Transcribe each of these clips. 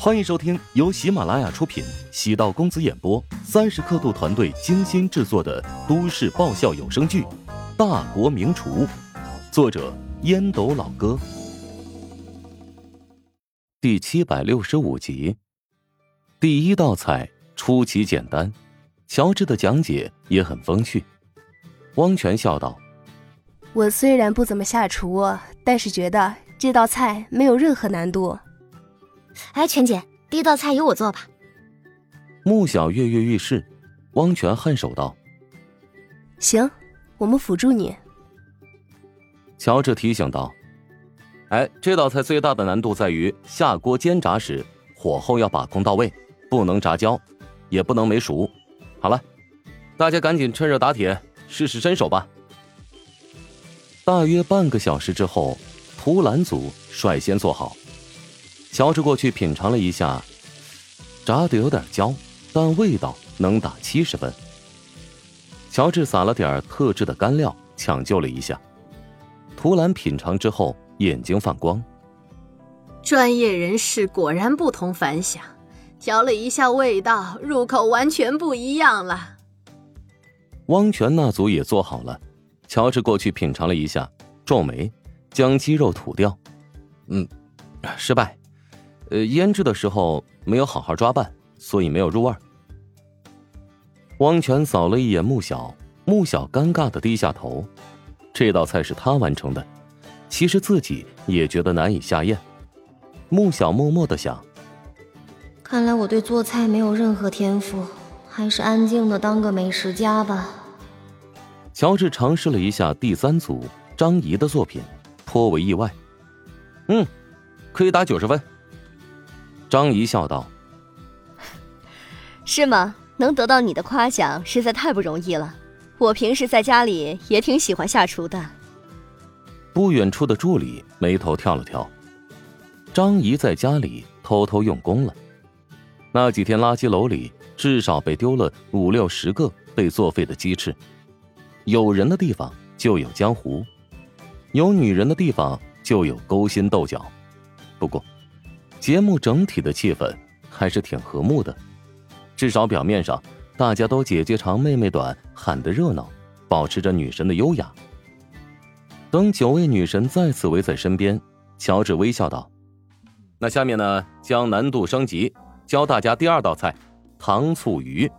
欢迎收听由喜马拉雅出品、喜道公子演播、三十刻度团队精心制作的都市爆笑有声剧《大国名厨》，作者烟斗老哥，第七百六十五集。第一道菜出奇简单，乔治的讲解也很风趣。汪泉笑道：“我虽然不怎么下厨，但是觉得这道菜没有任何难度。”哎，全姐，第一道菜由我做吧。穆小跃跃欲试，汪泉颔首道：“行，我们辅助你。”乔治提醒道：“哎，这道菜最大的难度在于下锅煎炸时，火候要把控到位，不能炸焦，也不能没熟。好了，大家赶紧趁热打铁，试试身手吧。”大约半个小时之后，图兰组率先做好。乔治过去品尝了一下，炸的有点焦，但味道能打七十分。乔治撒了点特制的干料，抢救了一下。图兰品尝之后，眼睛放光。专业人士果然不同凡响，调了一下味道，入口完全不一样了。汪泉那组也做好了，乔治过去品尝了一下，皱眉，将鸡肉吐掉。嗯，失败。呃，腌制的时候没有好好抓拌，所以没有入味。汪泉扫了一眼穆小，穆小尴尬的低下头。这道菜是他完成的，其实自己也觉得难以下咽。穆小默默的想：看来我对做菜没有任何天赋，还是安静的当个美食家吧。乔治尝试了一下第三组张怡的作品，颇为意外。嗯，可以打九十分。张仪笑道：“是吗？能得到你的夸奖，实在太不容易了。我平时在家里也挺喜欢下厨的。”不远处的助理眉头跳了跳。张仪在家里偷偷用功了。那几天垃圾篓里至少被丢了五六十个被作废的鸡翅。有人的地方就有江湖，有女人的地方就有勾心斗角。不过。节目整体的气氛还是挺和睦的，至少表面上大家都姐姐长妹妹短，喊得热闹，保持着女神的优雅。等九位女神再次围在身边，乔治微笑道：“那下面呢，将难度升级，教大家第二道菜——糖醋鱼。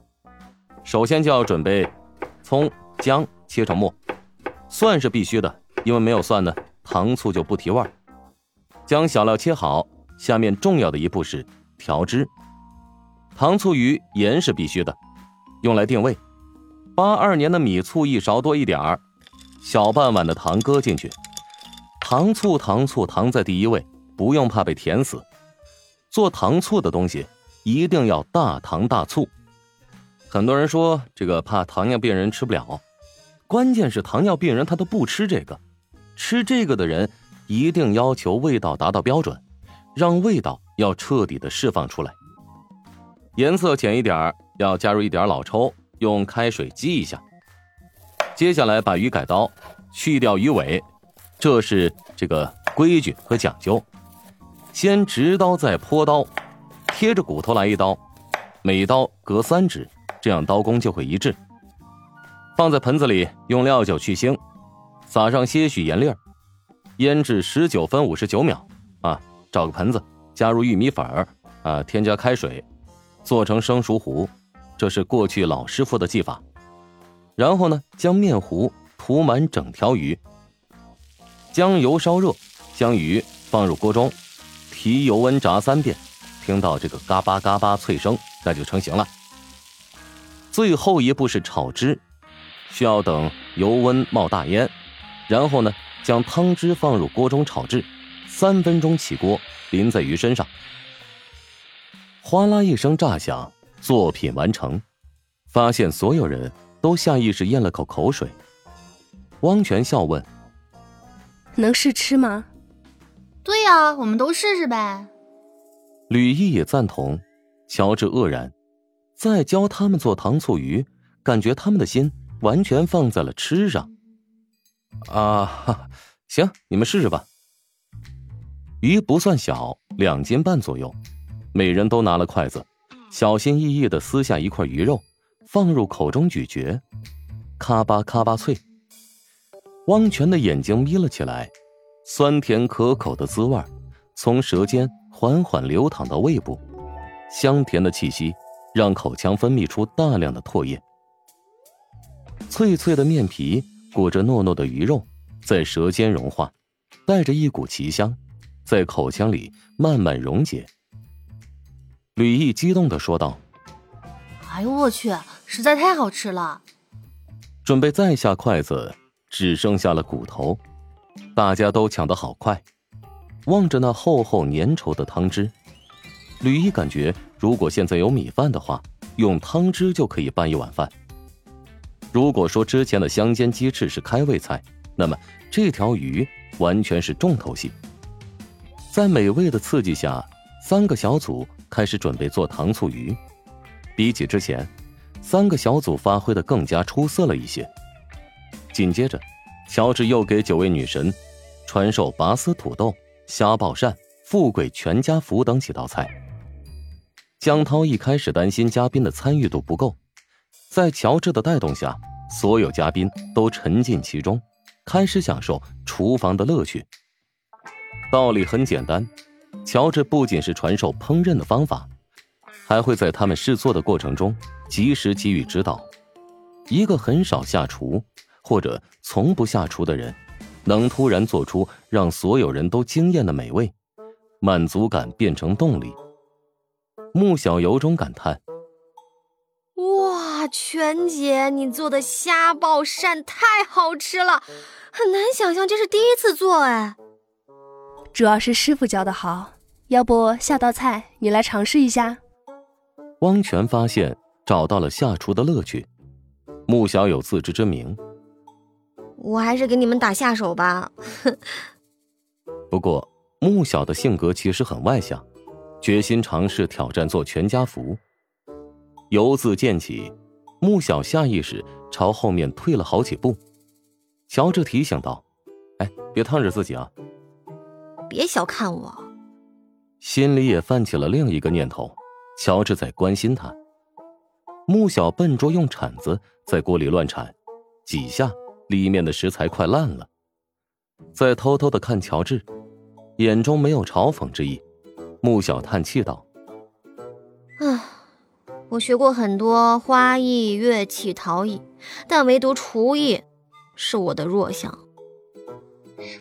首先就要准备葱姜切成末，蒜是必须的，因为没有蒜呢，糖醋就不提味儿。将小料切好。”下面重要的一步是调汁，糖醋鱼盐是必须的，用来定位。八二年的米醋一勺多一点儿，小半碗的糖搁进去。糖醋糖醋糖在第一位，不用怕被甜死。做糖醋的东西一定要大糖大醋。很多人说这个怕糖尿病人吃不了，关键是糖尿病人他都不吃这个，吃这个的人一定要求味道达到标准。让味道要彻底的释放出来，颜色浅一点要加入一点老抽，用开水激一下。接下来把鱼改刀，去掉鱼尾，这是这个规矩和讲究。先直刀再坡刀，贴着骨头来一刀，每刀隔三指，这样刀工就会一致。放在盆子里，用料酒去腥，撒上些许盐粒儿，腌制十九分五十九秒啊。找个盆子，加入玉米粉儿，啊，添加开水，做成生熟糊，这是过去老师傅的技法。然后呢，将面糊涂满整条鱼，将油烧热，将鱼放入锅中，提油温炸三遍，听到这个嘎巴嘎巴脆声，那就成型了。最后一步是炒汁，需要等油温冒大烟，然后呢，将汤汁放入锅中炒制。三分钟起锅，淋在鱼身上。哗啦一声炸响，作品完成。发现所有人都下意识咽了口口水。汪泉笑问：“能试吃吗？”“对呀，我们都试试呗。”吕毅也赞同。乔治愕然，再教他们做糖醋鱼，感觉他们的心完全放在了吃上。啊，行，你们试试吧。鱼不算小，两斤半左右。每人都拿了筷子，小心翼翼的撕下一块鱼肉，放入口中咀嚼，咔吧咔吧脆。汪泉的眼睛眯了起来，酸甜可口的滋味从舌尖缓缓流淌到胃部，香甜的气息让口腔分泌出大量的唾液。脆脆的面皮裹着糯糯的鱼肉，在舌尖融化，带着一股奇香，在口腔里慢慢溶解。吕毅激动的说道：“哎呦我去，实在太好吃了！”准备再下筷子，只剩下了骨头，大家都抢得好快。望着那厚厚粘稠的汤汁，吕毅感觉，如果现在有米饭的话，用汤汁就可以拌一碗饭。如果说之前的香煎鸡翅是开胃菜，那么这条鱼完全是重头戏。在美味的刺激下，三个小组。开始准备做糖醋鱼，比起之前，三个小组发挥的更加出色了一些。紧接着，乔治又给九位女神传授拔丝土豆、虾爆鳝、富贵全家福等几道菜。江涛一开始担心嘉宾的参与度不够，在乔治的带动下，所有嘉宾都沉浸其中，开始享受厨房的乐趣。道理很简单。乔治不仅是传授烹饪的方法，还会在他们试做的过程中及时给予指导。一个很少下厨或者从不下厨的人，能突然做出让所有人都惊艳的美味，满足感变成动力。穆小由衷感叹：“哇，全姐，你做的虾爆鳝太好吃了，很难想象这是第一次做哎。”主要是师傅教的好，要不下道菜你来尝试一下。汪泉发现找到了下厨的乐趣，穆小有自知之明。我还是给你们打下手吧。不过穆小的性格其实很外向，决心尝试挑战做全家福。由自渐起，穆小下意识朝后面退了好几步。乔治提醒道：“哎，别烫着自己啊。”别小看我，心里也泛起了另一个念头。乔治在关心他。穆小笨拙用铲子在锅里乱铲，几下，里面的食材快烂了。在偷偷的看乔治，眼中没有嘲讽之意。穆小叹气道：“唉，我学过很多花艺、乐器、陶艺，但唯独厨艺是我的弱项。”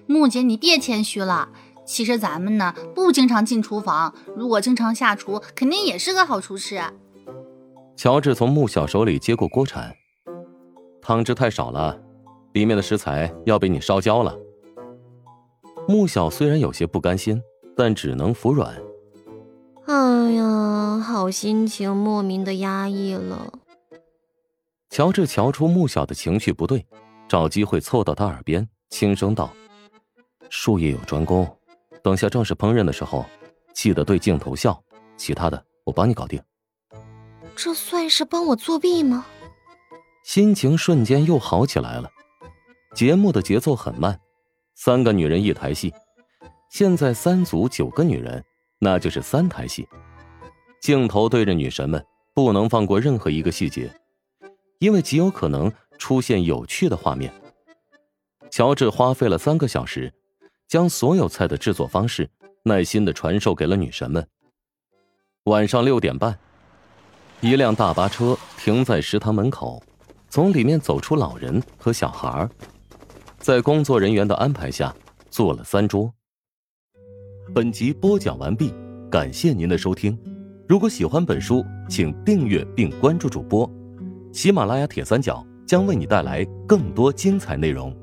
穆姐，你别谦虚了。其实咱们呢不经常进厨房，如果经常下厨，肯定也是个好厨师。乔治从穆小手里接过锅铲，汤汁太少了，里面的食材要被你烧焦了。穆小虽然有些不甘心，但只能服软。哎呀，好心情莫名的压抑了。乔治瞧出穆小的情绪不对，找机会凑到他耳边轻声道：“术业有专攻。”等下正式烹饪的时候，记得对镜头笑。其他的我帮你搞定。这算是帮我作弊吗？心情瞬间又好起来了。节目的节奏很慢，三个女人一台戏。现在三组九个女人，那就是三台戏。镜头对着女神们，不能放过任何一个细节，因为极有可能出现有趣的画面。乔治花费了三个小时。将所有菜的制作方式耐心的传授给了女神们。晚上六点半，一辆大巴车停在食堂门口，从里面走出老人和小孩在工作人员的安排下坐了三桌。本集播讲完毕，感谢您的收听。如果喜欢本书，请订阅并关注主播。喜马拉雅铁三角将为你带来更多精彩内容。